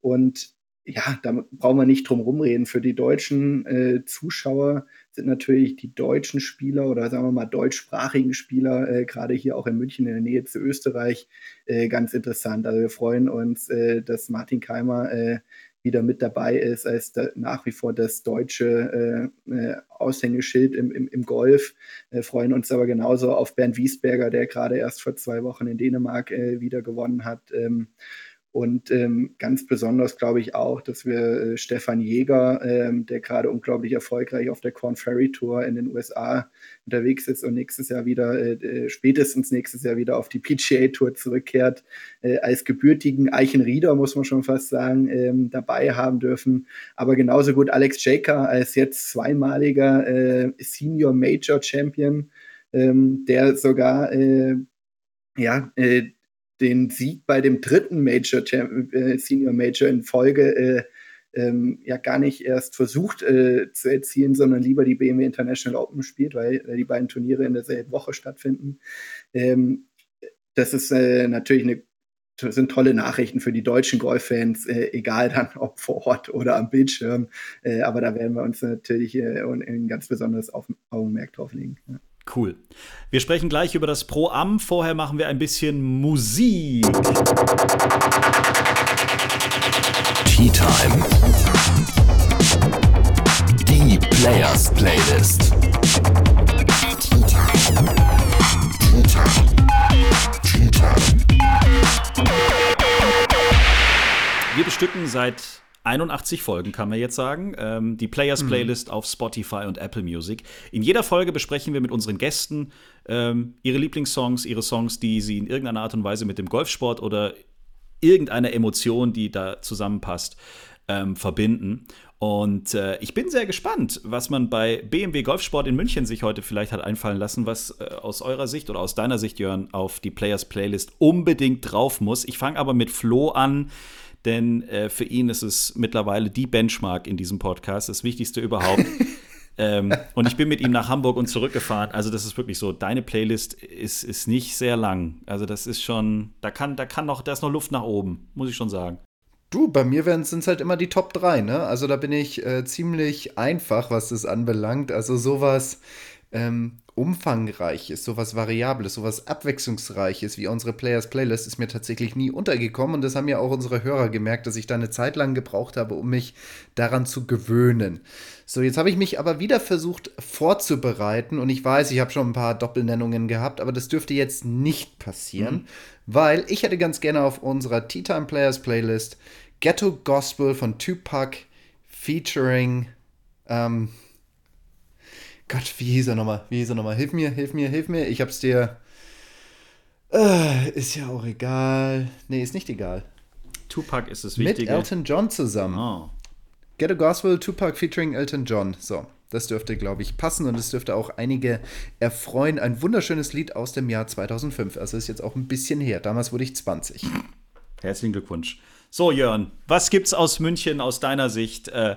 Und ja, da brauchen wir nicht drum rumreden. Für die deutschen äh, Zuschauer sind natürlich die deutschen Spieler oder sagen wir mal deutschsprachigen Spieler, äh, gerade hier auch in München in der Nähe zu Österreich, äh, ganz interessant. Also wir freuen uns, äh, dass Martin Keimer äh, wieder mit dabei ist, als da, nach wie vor das deutsche äh, äh, Aushängeschild im, im, im Golf. freuen uns aber genauso auf Bernd Wiesberger, der gerade erst vor zwei Wochen in Dänemark wieder gewonnen hat. Ähm, und ähm, ganz besonders glaube ich auch, dass wir äh, Stefan Jäger, ähm, der gerade unglaublich erfolgreich auf der Corn Ferry Tour in den USA unterwegs ist und nächstes Jahr wieder, äh, äh spätestens nächstes Jahr wieder auf die PGA Tour zurückkehrt, äh, als gebürtigen Eichenrieder, muss man schon fast sagen, ähm, dabei haben dürfen. Aber genauso gut Alex Jaker als jetzt zweimaliger äh, Senior Major Champion, ähm, der sogar äh, ja, äh, den Sieg bei dem dritten Major, äh, Senior Major in Folge äh, ähm, ja gar nicht erst versucht äh, zu erzielen, sondern lieber die BMW International Open spielt, weil die beiden Turniere in derselben Woche stattfinden. Ähm, das ist äh, natürlich eine sind tolle Nachrichten für die deutschen Golffans, äh, egal dann ob vor Ort oder am Bildschirm. Äh, aber da werden wir uns natürlich äh, ein ganz besonderes Augenmerk drauf legen. Ja. Cool. Wir sprechen gleich über das Pro-Am. Vorher machen wir ein bisschen Musik. Tea Time. Die Players Playlist. Tea Time. Tea Time. Tea Time. Wir bestücken seit 81 Folgen, kann man jetzt sagen. Ähm, die Players mhm. Playlist mhm. auf Spotify und Apple Music. In jeder Folge besprechen wir mit unseren Gästen ähm, ihre Lieblingssongs, ihre Songs, die sie in irgendeiner Art und Weise mit dem Golfsport oder irgendeiner Emotion, die da zusammenpasst, ähm, verbinden. Und äh, ich bin sehr gespannt, was man bei BMW Golfsport in München sich heute vielleicht hat einfallen lassen, was äh, aus eurer Sicht oder aus deiner Sicht, Jörn, auf die Players Playlist unbedingt drauf muss. Ich fange aber mit Flo an denn äh, für ihn ist es mittlerweile die Benchmark in diesem Podcast, das Wichtigste überhaupt. ähm, und ich bin mit ihm nach Hamburg und zurückgefahren. Also, das ist wirklich so. Deine Playlist ist, ist nicht sehr lang. Also, das ist schon, da kann, da kann noch, da ist noch Luft nach oben, muss ich schon sagen. Du, bei mir sind es halt immer die Top 3, ne? Also da bin ich äh, ziemlich einfach, was das anbelangt. Also sowas ähm, Umfangreiches, sowas Variables, sowas Abwechslungsreiches wie unsere Players Playlist ist mir tatsächlich nie untergekommen und das haben ja auch unsere Hörer gemerkt, dass ich da eine Zeit lang gebraucht habe, um mich daran zu gewöhnen. So, jetzt habe ich mich aber wieder versucht vorzubereiten und ich weiß, ich habe schon ein paar Doppelnennungen gehabt, aber das dürfte jetzt nicht passieren, mhm. weil ich hätte ganz gerne auf unserer Tea Time Players Playlist Ghetto Gospel von Tupac featuring ähm, Gott, wie hieß er nochmal? Wie hieß er nochmal? Hilf mir, hilf mir, hilf mir. Ich hab's dir. Äh, ist ja auch egal. Nee, ist nicht egal. Tupac ist das Wichtige. Mit Elton John zusammen. Oh. Get a Gospel, Tupac featuring Elton John. So, das dürfte, glaube ich, passen und es dürfte auch einige erfreuen. Ein wunderschönes Lied aus dem Jahr 2005. Also ist jetzt auch ein bisschen her. Damals wurde ich 20. Herzlichen Glückwunsch. So, Jörn, was gibt's aus München aus deiner Sicht? Äh,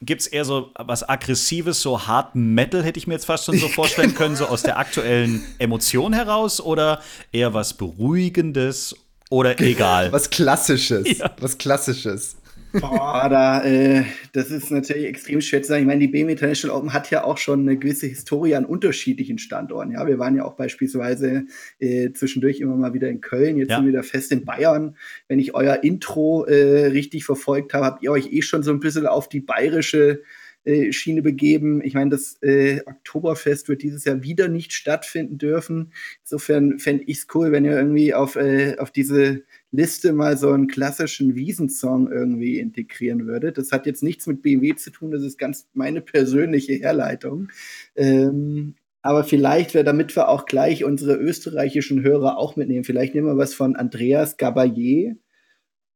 Gibt es eher so was Aggressives, so Hard Metal, hätte ich mir jetzt fast schon so vorstellen können, so aus der aktuellen Emotion heraus oder eher was Beruhigendes oder egal? Was Klassisches. Ja. Was Klassisches. Boah, da, äh, das ist natürlich extrem schwer zu sagen. Ich meine, die BMW International Open hat ja auch schon eine gewisse Historie an unterschiedlichen Standorten. Ja, wir waren ja auch beispielsweise äh, zwischendurch immer mal wieder in Köln, jetzt ja. sind wir wieder fest in Bayern. Wenn ich euer Intro äh, richtig verfolgt habe, habt ihr euch eh schon so ein bisschen auf die bayerische äh, Schiene begeben. Ich meine, das äh, Oktoberfest wird dieses Jahr wieder nicht stattfinden dürfen. Insofern fände ich es cool, wenn ihr irgendwie auf, äh, auf diese Liste mal so einen klassischen Wiesensong irgendwie integrieren würdet. Das hat jetzt nichts mit BMW zu tun, das ist ganz meine persönliche Herleitung. Ähm, aber vielleicht wäre, damit wir auch gleich unsere österreichischen Hörer auch mitnehmen, vielleicht nehmen wir was von Andreas Gabayé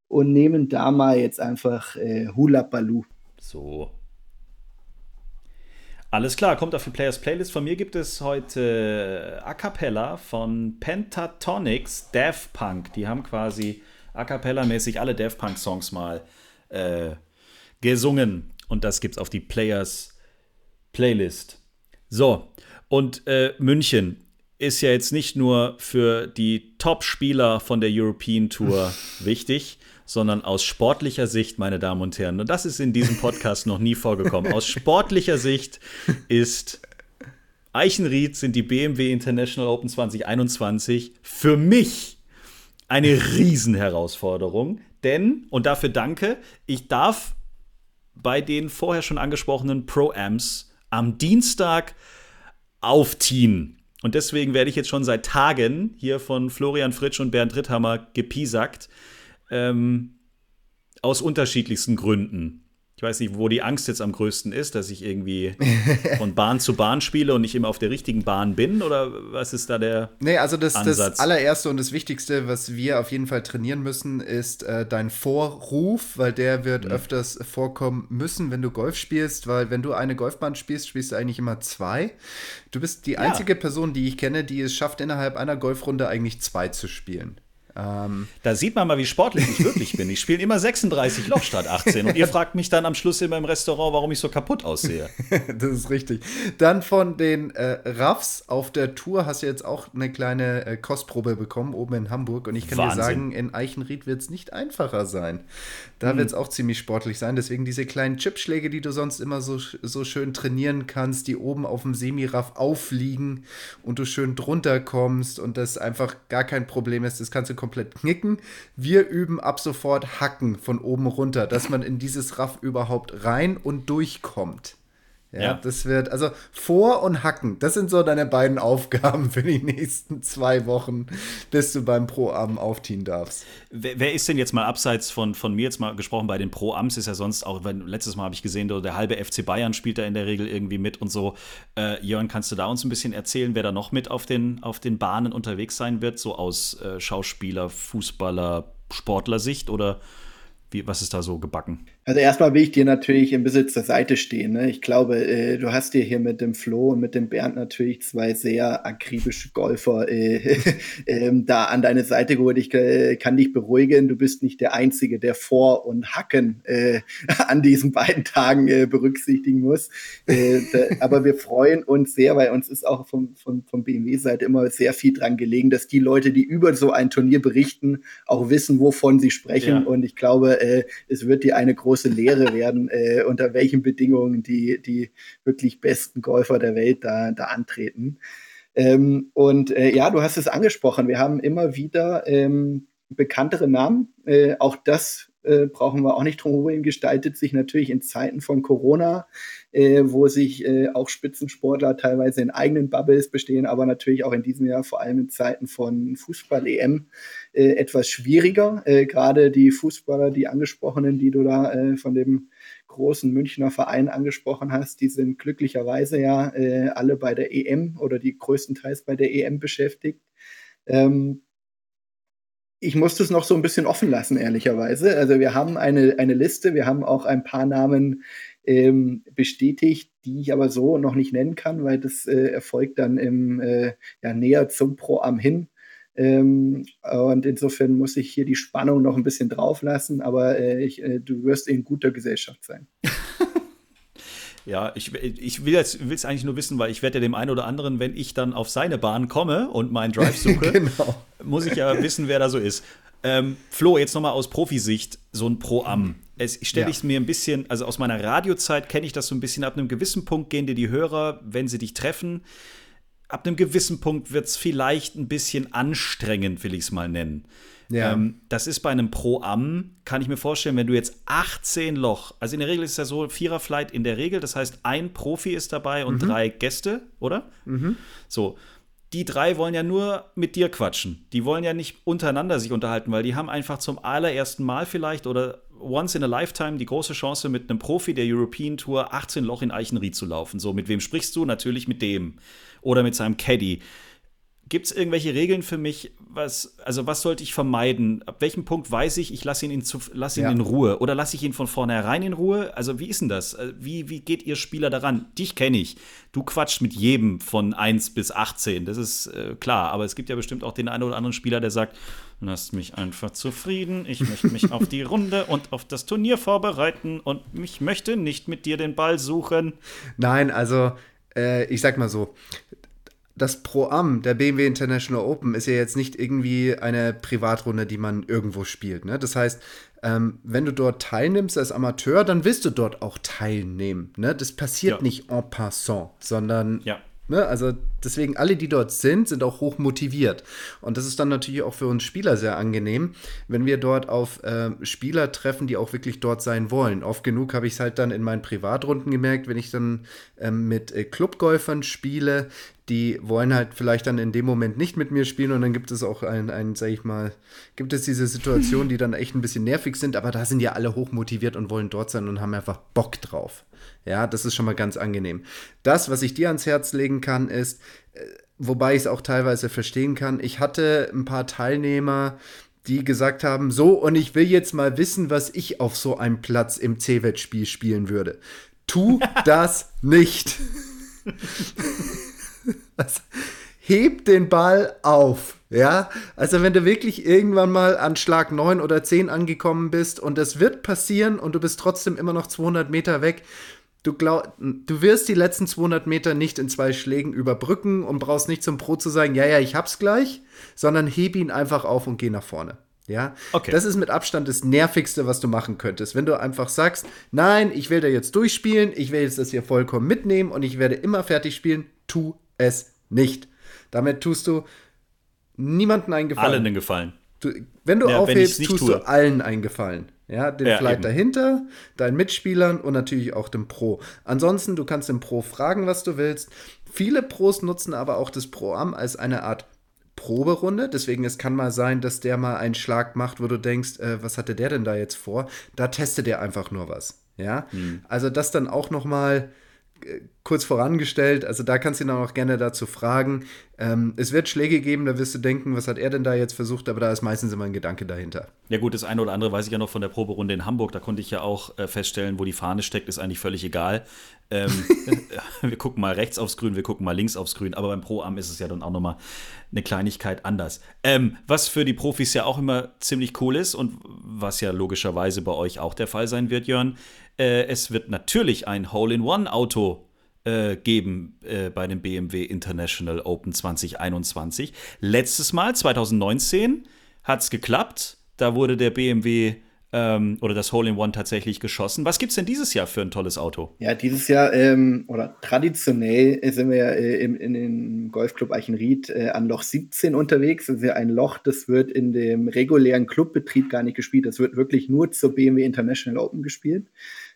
und nehmen da mal jetzt einfach äh, Hula Baloo. So, alles klar, kommt auf die Players Playlist. Von mir gibt es heute A Cappella von Pentatonics Daft Punk. Die haben quasi A Cappella-mäßig alle Daft Punk-Songs mal äh, gesungen. Und das gibt es auf die Players Playlist. So, und äh, München ist ja jetzt nicht nur für die Top-Spieler von der European Tour wichtig, sondern aus sportlicher Sicht, meine Damen und Herren, und das ist in diesem Podcast noch nie vorgekommen, aus sportlicher Sicht ist Eichenried sind die BMW International Open 2021 für mich eine Riesenherausforderung, denn, und dafür danke, ich darf bei den vorher schon angesprochenen Pro-Amps am Dienstag aufziehen. Und deswegen werde ich jetzt schon seit Tagen hier von Florian Fritsch und Bernd Ritthammer gepiesackt, ähm, aus unterschiedlichsten Gründen. Ich weiß nicht, wo die Angst jetzt am größten ist, dass ich irgendwie von Bahn zu Bahn spiele und nicht immer auf der richtigen Bahn bin oder was ist da der Nee, also das, Ansatz? das allererste und das Wichtigste, was wir auf jeden Fall trainieren müssen, ist äh, dein Vorruf, weil der wird mhm. öfters vorkommen müssen, wenn du Golf spielst, weil wenn du eine Golfbahn spielst, spielst du eigentlich immer zwei. Du bist die einzige ja. Person, die ich kenne, die es schafft, innerhalb einer Golfrunde eigentlich zwei zu spielen. Ähm, da sieht man mal, wie sportlich ich wirklich bin. Ich spiele immer 36 Loch statt 18 und ihr fragt mich dann am Schluss immer im Restaurant, warum ich so kaputt aussehe. das ist richtig. Dann von den äh, Raffs auf der Tour hast du jetzt auch eine kleine äh, Kostprobe bekommen, oben in Hamburg. Und ich kann Wahnsinn. dir sagen, in Eichenried wird es nicht einfacher sein. Da mhm. wird es auch ziemlich sportlich sein. Deswegen diese kleinen Chipschläge, die du sonst immer so, so schön trainieren kannst, die oben auf dem Semiraff aufliegen und du schön drunter kommst und das einfach gar kein Problem ist. Das kannst du komplett knicken. Wir üben ab sofort Hacken von oben runter, dass man in dieses Raff überhaupt rein und durchkommt. Ja, ja, das wird, also Vor- und Hacken, das sind so deine beiden Aufgaben für die nächsten zwei Wochen, bis du beim Pro-Am aufziehen darfst. Wer, wer, ist denn jetzt mal abseits von, von mir jetzt mal gesprochen, bei den Pro-Ams ist ja sonst auch, wenn, letztes Mal habe ich gesehen, der halbe FC Bayern spielt da in der Regel irgendwie mit und so. Äh, Jörn, kannst du da uns ein bisschen erzählen, wer da noch mit auf den, auf den Bahnen unterwegs sein wird, so aus äh, Schauspieler, Fußballer, Sportler-Sicht oder wie, was ist da so gebacken? Also erstmal will ich dir natürlich ein bisschen zur Seite stehen. Ne? Ich glaube, äh, du hast dir hier mit dem Flo und mit dem Bernd natürlich zwei sehr akribische Golfer äh, äh, da an deine Seite geholt. Ich äh, kann dich beruhigen, du bist nicht der Einzige, der Vor- und Hacken äh, an diesen beiden Tagen äh, berücksichtigen muss. Da, aber wir freuen uns sehr, weil uns ist auch vom, vom, vom BMW-Seite immer sehr viel dran gelegen, dass die Leute, die über so ein Turnier berichten, auch wissen, wovon sie sprechen. Ja. Und ich glaube, es wird dir eine große große Lehre werden, äh, unter welchen Bedingungen die, die wirklich besten Golfer der Welt da, da antreten. Ähm, und äh, ja, du hast es angesprochen, wir haben immer wieder ähm, bekanntere Namen. Äh, auch das äh, brauchen wir auch nicht drum herum, gestaltet sich natürlich in Zeiten von Corona, äh, wo sich äh, auch Spitzensportler teilweise in eigenen Bubbles bestehen, aber natürlich auch in diesem Jahr, vor allem in Zeiten von Fußball-EM, äh, etwas schwieriger. Äh, gerade die Fußballer, die angesprochenen, die du da äh, von dem großen Münchner Verein angesprochen hast, die sind glücklicherweise ja alle bei der EM oder die größtenteils bei der EM beschäftigt. Ähm, ich musste es noch so ein bisschen offen lassen, ehrlicherweise. Also wir haben eine, eine Liste, wir haben auch ein paar Namen ähm, bestätigt, die ich aber so noch nicht nennen kann, weil das äh, erfolgt dann im, äh, ja, näher zum Pro am hin. Ähm, und insofern muss ich hier die Spannung noch ein bisschen drauf lassen, aber äh, ich, äh, du wirst in guter Gesellschaft sein. Ja, ich, ich will es eigentlich nur wissen, weil ich werde ja dem einen oder anderen, wenn ich dann auf seine Bahn komme und meinen Drive suche, genau. muss ich ja wissen, wer da so ist. Ähm, Flo, jetzt nochmal aus Profisicht, so ein Pro-Am. Es stelle ich ja. mir ein bisschen, also aus meiner Radiozeit kenne ich das so ein bisschen, ab einem gewissen Punkt gehen dir die Hörer, wenn sie dich treffen, ab einem gewissen Punkt wird es vielleicht ein bisschen anstrengend, will ich es mal nennen. Ja. Ähm, das ist bei einem Pro-Am, kann ich mir vorstellen, wenn du jetzt 18 Loch, also in der Regel ist es ja so, Vierer-Flight in der Regel, das heißt, ein Profi ist dabei und mhm. drei Gäste, oder? Mhm. So. Die drei wollen ja nur mit dir quatschen. Die wollen ja nicht untereinander sich unterhalten, weil die haben einfach zum allerersten Mal vielleicht oder once in a lifetime die große Chance, mit einem Profi der European Tour 18 Loch in Eichenried zu laufen. So, mit wem sprichst du? Natürlich mit dem. Oder mit seinem Caddy. Gibt es irgendwelche Regeln für mich, was, also was sollte ich vermeiden? Ab welchem Punkt weiß ich, ich lasse ihn, in, lass ihn ja. in Ruhe oder lasse ich ihn von vornherein in Ruhe? Also wie ist denn das? Äh, wie, wie geht ihr Spieler daran? Dich kenne ich. Du quatscht mit jedem von 1 bis 18, das ist äh, klar. Aber es gibt ja bestimmt auch den einen oder anderen Spieler, der sagt, lasst mich einfach zufrieden, ich möchte mich auf die Runde und auf das Turnier vorbereiten und ich möchte nicht mit dir den Ball suchen. Nein, also äh, ich sag mal so, das Pro-Am der BMW International Open ist ja jetzt nicht irgendwie eine Privatrunde, die man irgendwo spielt. Ne? Das heißt, ähm, wenn du dort teilnimmst als Amateur, dann willst du dort auch teilnehmen. Ne? Das passiert ja. nicht en passant, sondern ja. Ne? Also deswegen, alle, die dort sind, sind auch hoch motiviert. Und das ist dann natürlich auch für uns Spieler sehr angenehm, wenn wir dort auf äh, Spieler treffen, die auch wirklich dort sein wollen. Oft genug habe ich es halt dann in meinen Privatrunden gemerkt, wenn ich dann ähm, mit äh, Clubgolfern spiele, die wollen halt vielleicht dann in dem Moment nicht mit mir spielen und dann gibt es auch ein, ein sag ich mal, gibt es diese Situationen, die dann echt ein bisschen nervig sind, aber da sind ja alle hoch motiviert und wollen dort sein und haben einfach Bock drauf. Ja, das ist schon mal ganz angenehm. Das, was ich dir ans Herz legen kann, ist, äh, wobei ich es auch teilweise verstehen kann, ich hatte ein paar Teilnehmer, die gesagt haben, so, und ich will jetzt mal wissen, was ich auf so einem Platz im C-Wettspiel spielen würde. Tu das nicht. also, heb den Ball auf. Ja, also wenn du wirklich irgendwann mal an Schlag 9 oder 10 angekommen bist und das wird passieren und du bist trotzdem immer noch 200 Meter weg, Du, glaub, du wirst die letzten 200 Meter nicht in zwei Schlägen überbrücken und brauchst nicht zum Pro zu sagen, ja, ja, ich hab's gleich, sondern heb ihn einfach auf und geh nach vorne. Ja, okay. das ist mit Abstand das nervigste, was du machen könntest. Wenn du einfach sagst, nein, ich will da jetzt durchspielen, ich will jetzt das hier vollkommen mitnehmen und ich werde immer fertig spielen, tu es nicht. Damit tust du niemanden einen Gefallen. Allen einen Gefallen. Du, wenn du ja, aufhebst, wenn tust tue. du allen einen Gefallen. Ja, den ja, Flight eben. dahinter, deinen Mitspielern und natürlich auch dem Pro. Ansonsten, du kannst den Pro fragen, was du willst. Viele Pros nutzen aber auch das Pro-Am als eine Art Proberunde. Deswegen, es kann mal sein, dass der mal einen Schlag macht, wo du denkst, äh, was hatte der denn da jetzt vor? Da testet er einfach nur was. Ja, hm. also das dann auch noch mal kurz vorangestellt, also da kannst du ihn auch gerne dazu fragen. Ähm, es wird Schläge geben, da wirst du denken, was hat er denn da jetzt versucht, aber da ist meistens immer ein Gedanke dahinter. Ja gut, das eine oder andere weiß ich ja noch von der Proberunde in Hamburg, da konnte ich ja auch äh, feststellen, wo die Fahne steckt, ist eigentlich völlig egal. Ähm, wir gucken mal rechts aufs Grün, wir gucken mal links aufs Grün, aber beim Pro-Am ist es ja dann auch nochmal eine Kleinigkeit anders. Ähm, was für die Profis ja auch immer ziemlich cool ist und was ja logischerweise bei euch auch der Fall sein wird, Jörn, äh, es wird natürlich ein Hole-in-One-Auto äh, geben äh, bei dem BMW International Open 2021. Letztes Mal, 2019, hat es geklappt. Da wurde der BMW ähm, oder das Hole-in-One tatsächlich geschossen. Was gibt es denn dieses Jahr für ein tolles Auto? Ja, dieses Jahr ähm, oder traditionell sind wir ja äh, im, in den Golfclub Eichenried äh, an Loch 17 unterwegs. Das ist ja ein Loch, das wird in dem regulären Clubbetrieb gar nicht gespielt. Das wird wirklich nur zur BMW International Open gespielt.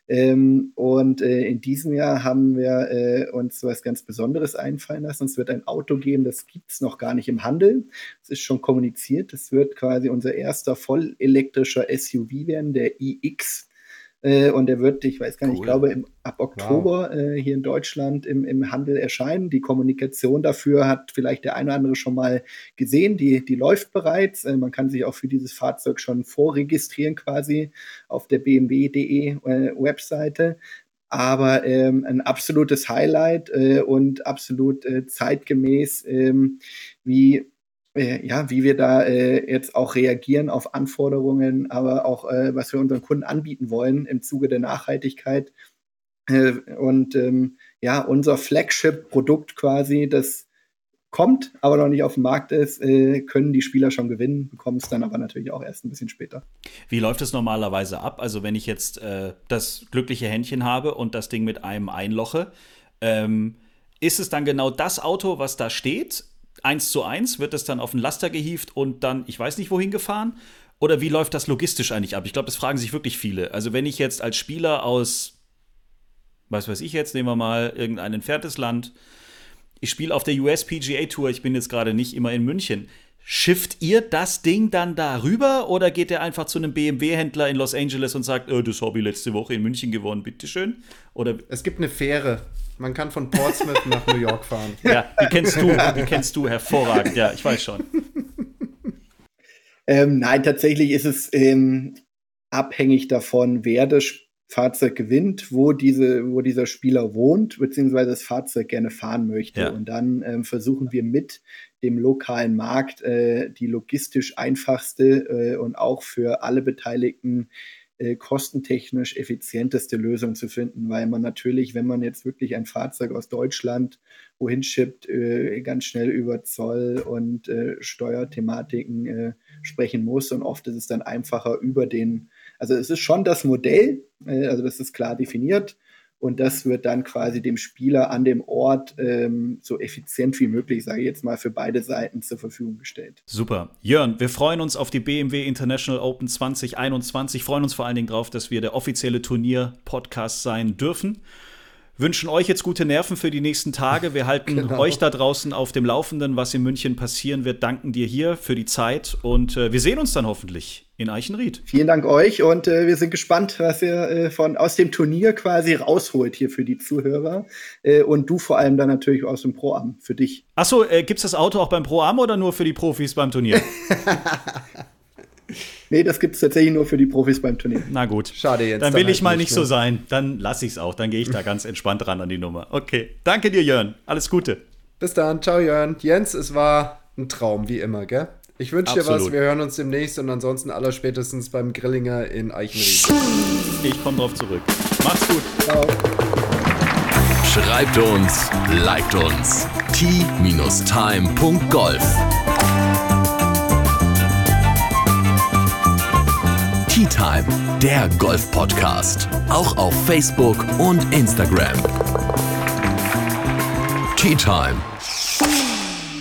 Ähm, und äh, in diesem Jahr haben wir äh, uns was ganz Besonderes einfallen lassen. Es wird ein Auto geben, das gibt es noch gar nicht im Handel. Es ist schon kommuniziert. Es wird quasi unser erster vollelektrischer SUV werden, der iX. Äh, und der wird, ich weiß gar nicht, cool. ich glaube, im, ab Oktober wow. äh, hier in Deutschland im, im Handel erscheinen. Die Kommunikation dafür hat vielleicht der eine oder andere schon mal gesehen. Die, die läuft bereits. Äh, man kann sich auch für dieses Fahrzeug schon vorregistrieren quasi auf der bmw.de äh, Webseite aber ähm, ein absolutes Highlight äh, und absolut zeitgemäß, ähm, wie äh, ja, wie wir da äh, jetzt auch reagieren auf Anforderungen, aber auch äh, was wir unseren Kunden anbieten wollen im Zuge der Nachhaltigkeit. Äh, und ähm, ja, unser Flagship-Produkt quasi, das kommt, aber noch nicht auf dem Markt ist, äh, können die Spieler schon gewinnen, bekommen es dann aber natürlich auch erst ein bisschen später. Wie läuft es normalerweise ab? Also wenn ich jetzt äh, das glückliche Händchen habe und das Ding mit einem einloche, ähm, ist es dann genau das Auto, was da steht? Eins zu eins wird es dann auf den Laster gehievt und dann, ich weiß nicht wohin gefahren? Oder wie läuft das logistisch eigentlich ab? Ich glaube, das fragen sich wirklich viele. Also wenn ich jetzt als Spieler aus, was weiß ich jetzt, nehmen wir mal irgendein entferntes Land, ich spiele auf der US PGA Tour, ich bin jetzt gerade nicht immer in München. Schifft ihr das Ding dann da rüber oder geht ihr einfach zu einem BMW-Händler in Los Angeles und sagt, oh, das habe ich letzte Woche in München gewonnen, bitteschön? Oder es gibt eine Fähre. Man kann von Portsmouth nach New York fahren. Ja, die kennst du, die kennst du hervorragend. Ja, ich weiß schon. Ähm, nein, tatsächlich ist es ähm, abhängig davon, wer das Fahrzeug gewinnt, wo, diese, wo dieser Spieler wohnt, beziehungsweise das Fahrzeug gerne fahren möchte. Ja. Und dann ähm, versuchen wir mit dem lokalen Markt äh, die logistisch einfachste äh, und auch für alle Beteiligten äh, kostentechnisch effizienteste Lösung zu finden, weil man natürlich, wenn man jetzt wirklich ein Fahrzeug aus Deutschland wohin schippt, äh, ganz schnell über Zoll und äh, Steuerthematiken äh, sprechen muss. Und oft ist es dann einfacher über den also es ist schon das Modell, äh, also das ist klar definiert. Und das wird dann quasi dem Spieler an dem Ort ähm, so effizient wie möglich, sage ich jetzt mal, für beide Seiten zur Verfügung gestellt. Super. Jörn, wir freuen uns auf die BMW International Open 2021, freuen uns vor allen Dingen darauf, dass wir der offizielle Turnier-Podcast sein dürfen wünschen euch jetzt gute Nerven für die nächsten Tage. Wir halten genau. euch da draußen auf dem Laufenden, was in München passieren wird. Danken dir hier für die Zeit und äh, wir sehen uns dann hoffentlich in Eichenried. Vielen Dank euch und äh, wir sind gespannt, was ihr äh, von aus dem Turnier quasi rausholt hier für die Zuhörer äh, und du vor allem dann natürlich aus dem Pro-Am für dich. Achso, äh, gibt es das Auto auch beim Pro-Am oder nur für die Profis beim Turnier? Nee, das gibt es tatsächlich nur für die Profis beim Turnier. Na gut. Schade jetzt. Dann will dann ich halt mal nicht so sein. Dann lasse ich es auch. Dann gehe ich da ganz entspannt ran an die Nummer. Okay. Danke dir, Jörn. Alles Gute. Bis dann. Ciao, Jörn. Jens, es war ein Traum, wie immer, gell? Ich wünsche dir was. Wir hören uns demnächst und ansonsten allerspätestens beim Grillinger in Eichenried. Ich komme drauf zurück. Macht's gut. Ciao. Schreibt uns, liked uns. t-time.golf Tea Time, der Golf-Podcast. Auch auf Facebook und Instagram. Tea Time.